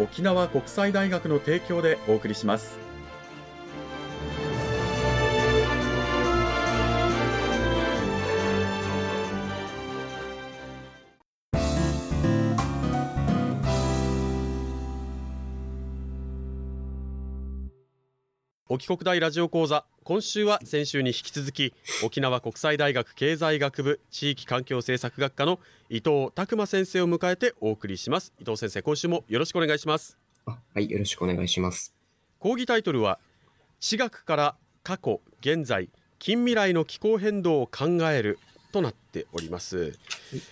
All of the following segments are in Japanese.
沖縄国際大学の提供でお送りします。沖国大ラジオ講座。今週は先週に引き続き沖縄国際大学経済学部地域環境政策学科の伊藤拓馬先生を迎えてお送りします。伊藤先生今週もよろしくお願いします。あはいよろしくお願いします。講義タイトルは地学から過去現在近未来の気候変動を考えるとなっております。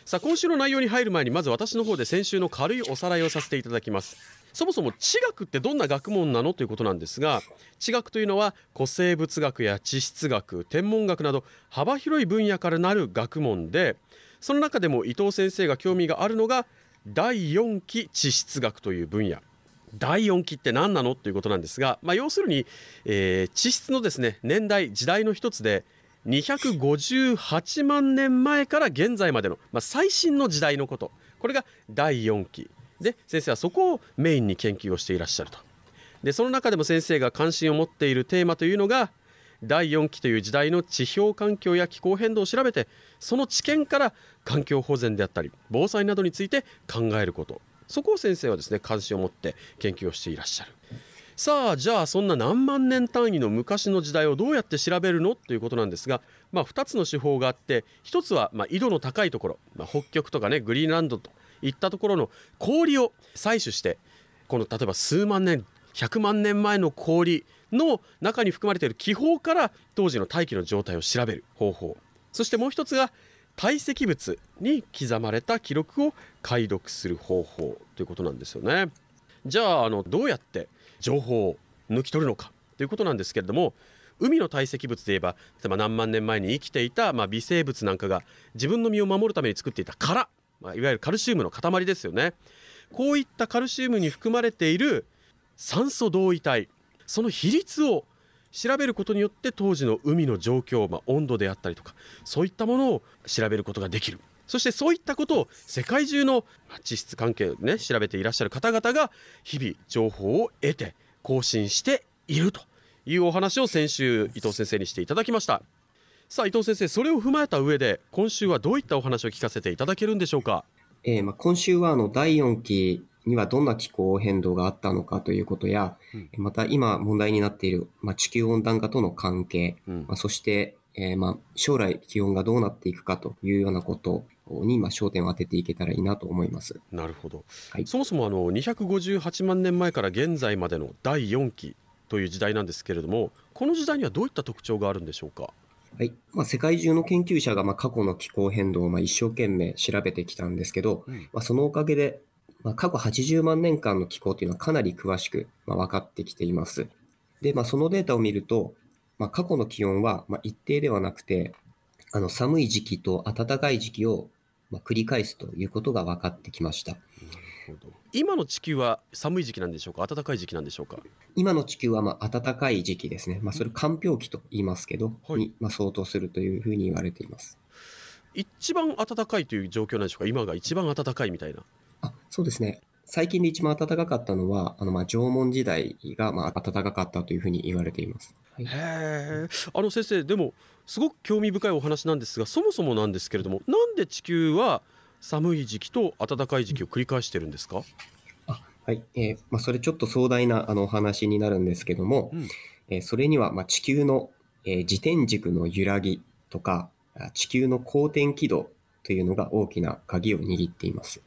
さあ今週の内容に入る前にまず私の方で先週の軽いおさらいをさせていただきますそもそも地学ってどんな学問なのということなんですが地学というのは古生物学や地質学天文学など幅広い分野からなる学問でその中でも伊藤先生が興味があるのが第4期地質学という分野。第4期って何なのということなんですが、まあ、要するに、えー、地質のですね年代時代の一つで258万年前から現在までの、まあ、最新の時代のこと。これが第4期。で先生はそこをメインに研究をしていらっしゃると。でその中でも先生が関心を持っているテーマというのが第4期という時代の地表環境や気候変動を調べてその知見から環境保全であったり防災などについて考えること。そこを先生はですね関心を持って研究をしていらっしゃる。さあじゃあそんな何万年単位の昔の時代をどうやって調べるの？ということなんですが、まあ、2つの手法があって1つはま緯度の高いところ、まあ、北極とかねグリーンランドといったところの氷を採取してこの例えば数万年100万年前の氷の中に含まれている気泡から当時の大気の状態を調べる方法そしてもう一つが堆積物に刻まれた記録を解読する方法ということなんですよね。じゃああのどうやって情報を抜き取るのかということなんですけれども海の堆積物で言えば例えば何万年前に生きていた、まあ、微生物なんかが自分の身を守るために作っていた殻まあ、いわゆるカルシウムの塊ですよね。こういったカルシウムに含まれている酸素同位体その比率を調べることによって当時の海の状況、まあ、温度であったりとかそういったものを調べることができる。そしてそういったことを世界中の地質関係をね調べていらっしゃる方々が日々情報を得て更新しているというお話を先週伊藤先生にしていただきました。さあ伊藤先生それを踏まえた上で今週はどういったお話を聞かせていただけるんでしょうか、えー、まあ今週はあの第4期にはどんな気候変動があったのかということや、うん、また今問題になっている、まあ、地球温暖化との関係、うん、まあ、そして、えー、まあ将来気温がどうなっていくかというようなことにまあ焦点を当てていけたらいいなと思います。なるほど。はい、そもそもあの258万年前から現在までの第4期という時代なんですけれども、この時代にはどういった特徴があるんでしょうか？はい。まあ、世界中の研究者が、まあ、過去の気候変動を、まあ、一生懸命調べてきたんですけど、うん、まあ、そのおかげで、まあ、過去80万年間の気候というのはかなり詳しく、まあ、分かってきています。で、まあ、そのデータを見ると、まあ、過去の気温は、まあ、一定ではなくて、あの、寒い時期と暖かい時期を、まあ、繰り返すということが分かってきました。ほど今の地球は寒い時期なんでしょうか？暖かい時期なんでしょうか？今の地球はまあ暖かい時期ですね、まあ、それ寒氷期と言いますけど、はい、にまあ相当するというふうに言われています。一番暖かいという状況なんでしょうか？今が一番暖かいみたいな。あそうですね。最近で一番暖かかったのは、あの、まあ、縄文時代が、まあ、暖かかったというふうに言われています。はい、へえ。あの先生、でも、すごく興味深いお話なんですが、そもそもなんですけれども、なんで地球は寒い時期と暖かい時期を繰り返してるんですか、あはい。えーまあ、それちょっと壮大なあのお話になるんですけども、うんえーそれにはまあ地球の、えー自転軸の揺らぎとか、あ地球の公転軌道というのが大きな鍵を握っています。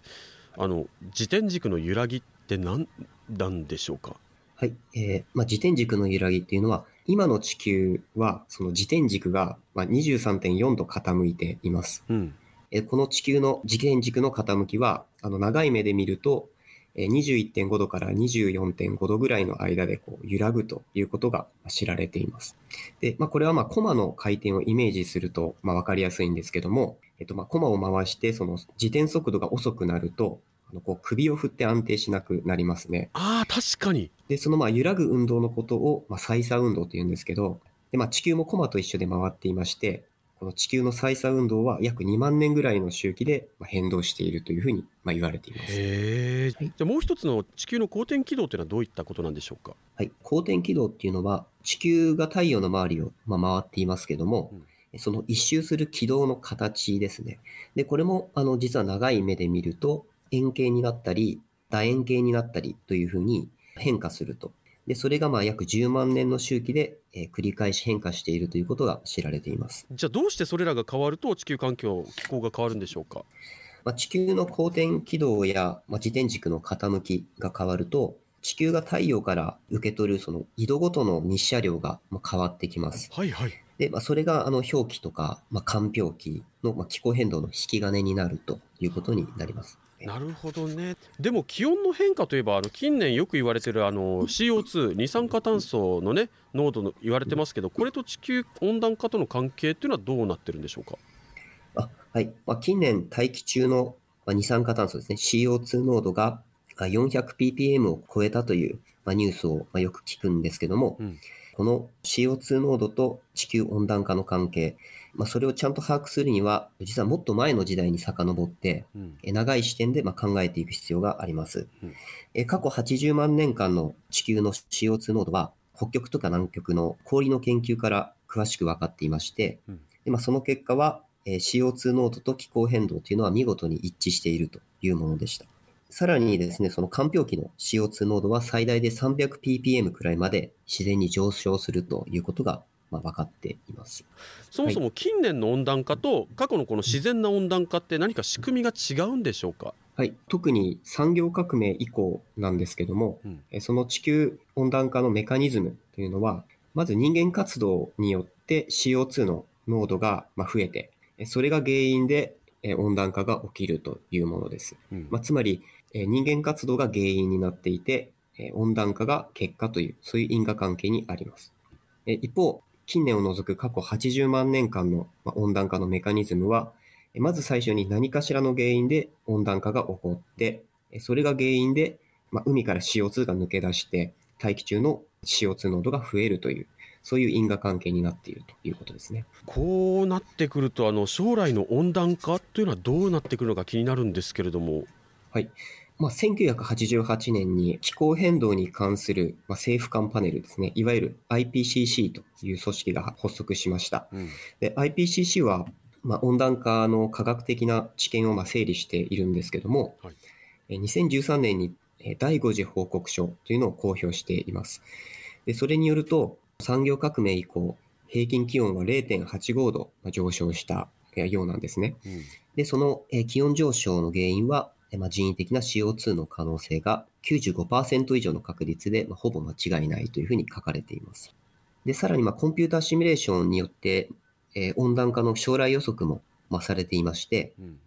あの自転軸の揺らぎって何なんでしょうか？はい。えーまあ、自転軸の揺らぎっていうのは、今の地球は、その自転軸がまあ23.4度傾いています。うんえーこの地球の自転軸の傾きは、あの、長い目で見ると、えー21.5度から24.5度ぐらいの間でこう揺らぐということが知られています。で、まあ、これはまあ、コマの回転をイメージすると、まあ、わかりやすいんですけども、えっと、まあ、コマを回して、その自転速度が遅くなると、あのこう首を振って安定しなくなりますね。あー確かにで、そのまあ揺らぐ運動のことを、まあ、再差運動と言うんですけど、でまあ、地球もコマと一緒で回っていまして、この地球の再差運動は約2万年ぐらいの周期でまあ変動しているというふうにまあ言われています。はいじゃあもう一つの地球の公転軌道というのはどういったことなんでしょうか？はい。公転軌道っていうのは、地球が太陽の周りをまあ回っていますけども、その一周する軌道の形ですね。で、これも、あの、実は長い目で見ると、円形になったり、楕円形になったりというふうに変化すると。で、それがまあ約10万年の周期で、えー繰り返し変化しているということが知られています。じゃあどうしてそれらが変わると地球環境気候が変わるんでしょうか？まあ、地球の公転軌道や、まあ、自転軸の傾きが変わると、地球が太陽から受け取るその緯度ごとの日射量がまあ変わってきます。はいはいで、まあ、それがあの氷期とか、まあ、間氷期のまあ気候変動の引き金になるということになります。なるほどね。でも気温の変化といえばあの近年よく言われてるあの CO2 二酸化炭素のね濃度の言われてますけどこれと地球温暖化との関係っていうのはどうなってるんでしょうか？あはい。まあ、近年大気中のまあ二酸化炭素ですね、CO2 濃度があ 400ppm を超えたというまあニュースをまあよく聞くんですけども、うん。この CO2 濃度と地球温暖化の関係、まあ、それをちゃんと把握するには、実はもっと前の時代に遡って、う長い視点でまあ考えていく必要がありますうん。え過去80万年間の地球の CO2 濃度は、北極とか南極の氷の研究から詳しく分かっていましてうん、でまあ、その結果は、えー CO2 濃度と気候変動というのは見事に一致しているというものでした。さらにですね、その間氷期の CO2 濃度は最大で 300ppm くらいまで自然に上昇するということが、まあ、分かっています。そもそも近年の温暖化と過去のこの自然な温暖化って何か仕組みが違うんでしょうか、はい、特に産業革命以降なんですけども、うんえその地球温暖化のメカニズムというのは、まず人間活動によって CO2 の濃度がまあ増えて、えそれが原因でえ温暖化が起きるというものです。うんまあ、つまり、え人間活動が原因になっていて、え温暖化が結果という、そういう因果関係にあります。え一方、近年を除く過去80万年間のまあ温暖化のメカニズムは、えまず最初に何かしらの原因で温暖化が起こって、えそれが原因で、まあ、海から CO2 が抜け出して、大気中の CO2 濃度が増えるという、そういう因果関係になっているということですね。こうなってくるとあの将来の温暖化というのはどうなってくるのか気になるんですけれども、はい。まあ、1988年に気候変動に関する、まあ、政府間パネルですね、いわゆる IPCC という組織が発足しました。うんで IPCC は、まあ、温暖化の科学的な知見をまあ整理しているんですけども、はいえ2013年にえ第5次報告書というのを公表しています。でそれによると、産業革命以降、平均気温は0.85度まあ上昇したえようなんですね。うんで、そのえー気温上昇の原因は、えーまあ、人為的な CO2 の可能性が95%以上の確率で、まあ、ほぼ間違いないというふうに書かれています。で、さらにまあコンピューターシミュレーションによって、えー温暖化の将来予測も、まあ、されていまして、うん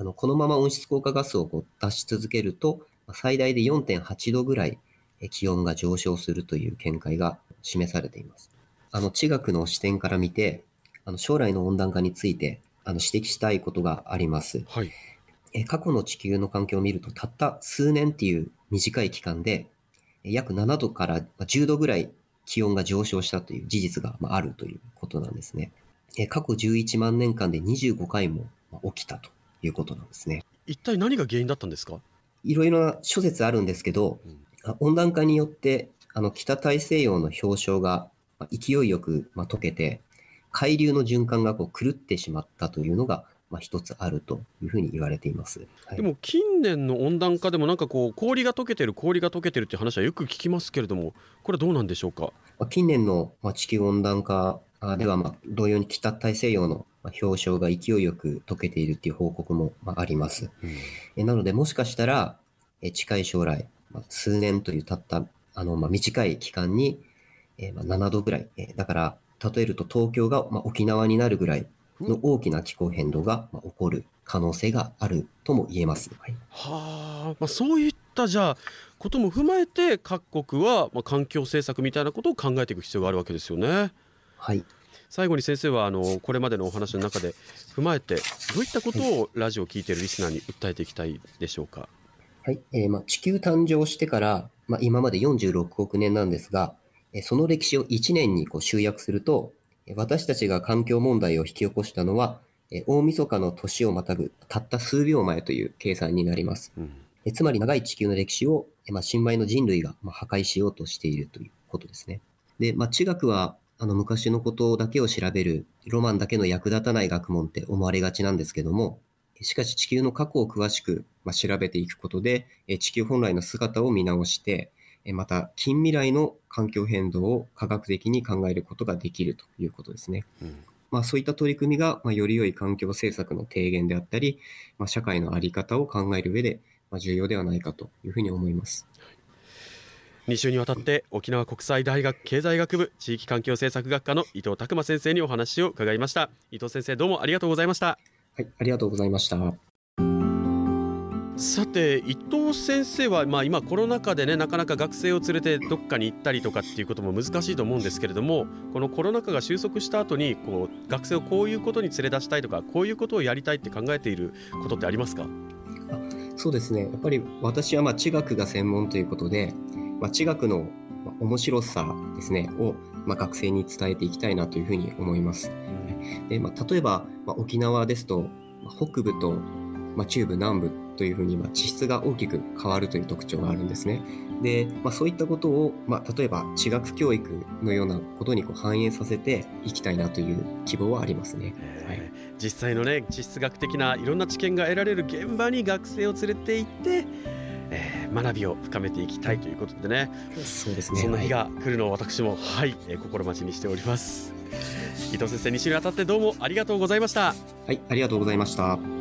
あのこのまま温室効果ガスをこう出し続けると、まあ最大で4.8度ぐらいえー気温が上昇するという見解が示されています。あの地学の視点から見て、あの将来の温暖化についてあの指摘したいことがあります。はいえー過去の地球の環境を見ると、たった数年っていう短い期間で、えー約7度からまあ10度ぐらい気温が上昇したという事実がまああるということなんですね。えー過去11万年間で25回もまあ起きたということなんですね。一体何が原因だったんですか、いろいろな諸説あるんですけど、うんあ温暖化によってあの北大西洋の氷床がまあ勢いよくまあ溶けて海流の循環がこう狂ってしまったというのがまあ、一つあるというふうに言われています。はいでも近年の温暖化でもなんかこう氷が溶けてる氷が溶けてるっていう話はよく聞きますけれどもこれはどうなんでしょうか？まあ近年のまあ地球温暖化あでは、まあ同様に北大西洋のまあ氷床が勢いよく溶けているっていう報告もまああります。えなので、もしかしたら、え近い将来、まあ数年というたった、あの、まあ、短い期間に、えーまあ7度ぐらい、えーだから、例えると東京が、まあ、沖縄になるぐらいの大きな気候変動が、まあ起こる可能性があるとも言えます。はいはあ、まあ、そういったじゃあことも踏まえて各国はまあ環境政策みたいなことを考えていく必要があるわけですよね。はい。最後に先生はあのこれまでのお話の中で踏まえてどういったことをラジオを聞いているリスナーに訴えていきたいでしょうか？はい。えーまあ、地球誕生してから、まあ、今まで46億年なんですが、えーその歴史を1年にこう集約すると、えー私たちが環境問題を引き起こしたのは、えー大晦日の年をまたぐたった数秒前という計算になります。うんえーつまり長い地球の歴史を、えーまあ、新米の人類がまあ破壊しようとしているということですね。で、まあ、地学は、あの、昔のことだけを調べる、ロマンだけの役立たない学問って思われがちなんですけども、しかし地球の過去を詳しく、まあ、調べていくことで、えー地球本来の姿を見直して、えーまた近未来の環境変動を科学的に考えることができるということですね。うんまあ、そういった取り組みが、まあ、より良い環境政策の提言であったり、まあ、社会の在り方を考える上で、まあ、重要ではないかというふうに思います。2週にわたって沖縄国際大学経済学部地域環境政策学科の伊藤拓馬先生にお話を伺いました伊藤先生どうもありがとうございましたはい、ありがとうございました。さて伊藤先生は、まあ、今コロナ禍でねなかなか学生を連れてどっかに行ったりとかっていうことも難しいと思うんですけれどもこのコロナ禍が収束した後にこう学生をこういうことに連れ出したいとかこういうことをやりたいって考えていることってありますか？そうですね。やっぱり私はまあ地学が専門ということで、まあ、地学のまあ面白さですね、をまあ学生に伝えていきたいなというふうに思います。でまあ、例えば、まあ、沖縄ですと、まあ北部と、まあ、中部南部というふうに、まあ、地質が大きく変わるという特徴があるんですね。で、まあ、そういったことを、まあ、例えば地学教育のようなことにこう反映させていきたいなという希望はありますね。はいえー実際のね地質学的ないろんな知見が得られる現場に学生を連れて行って、えー学びを深めていきたいということでねそうですね。そんな日はいが来るのを私もはい、えー心待ちにしております伊藤先生2週にわたってどうもありがとうございましたはい、ありがとうございました。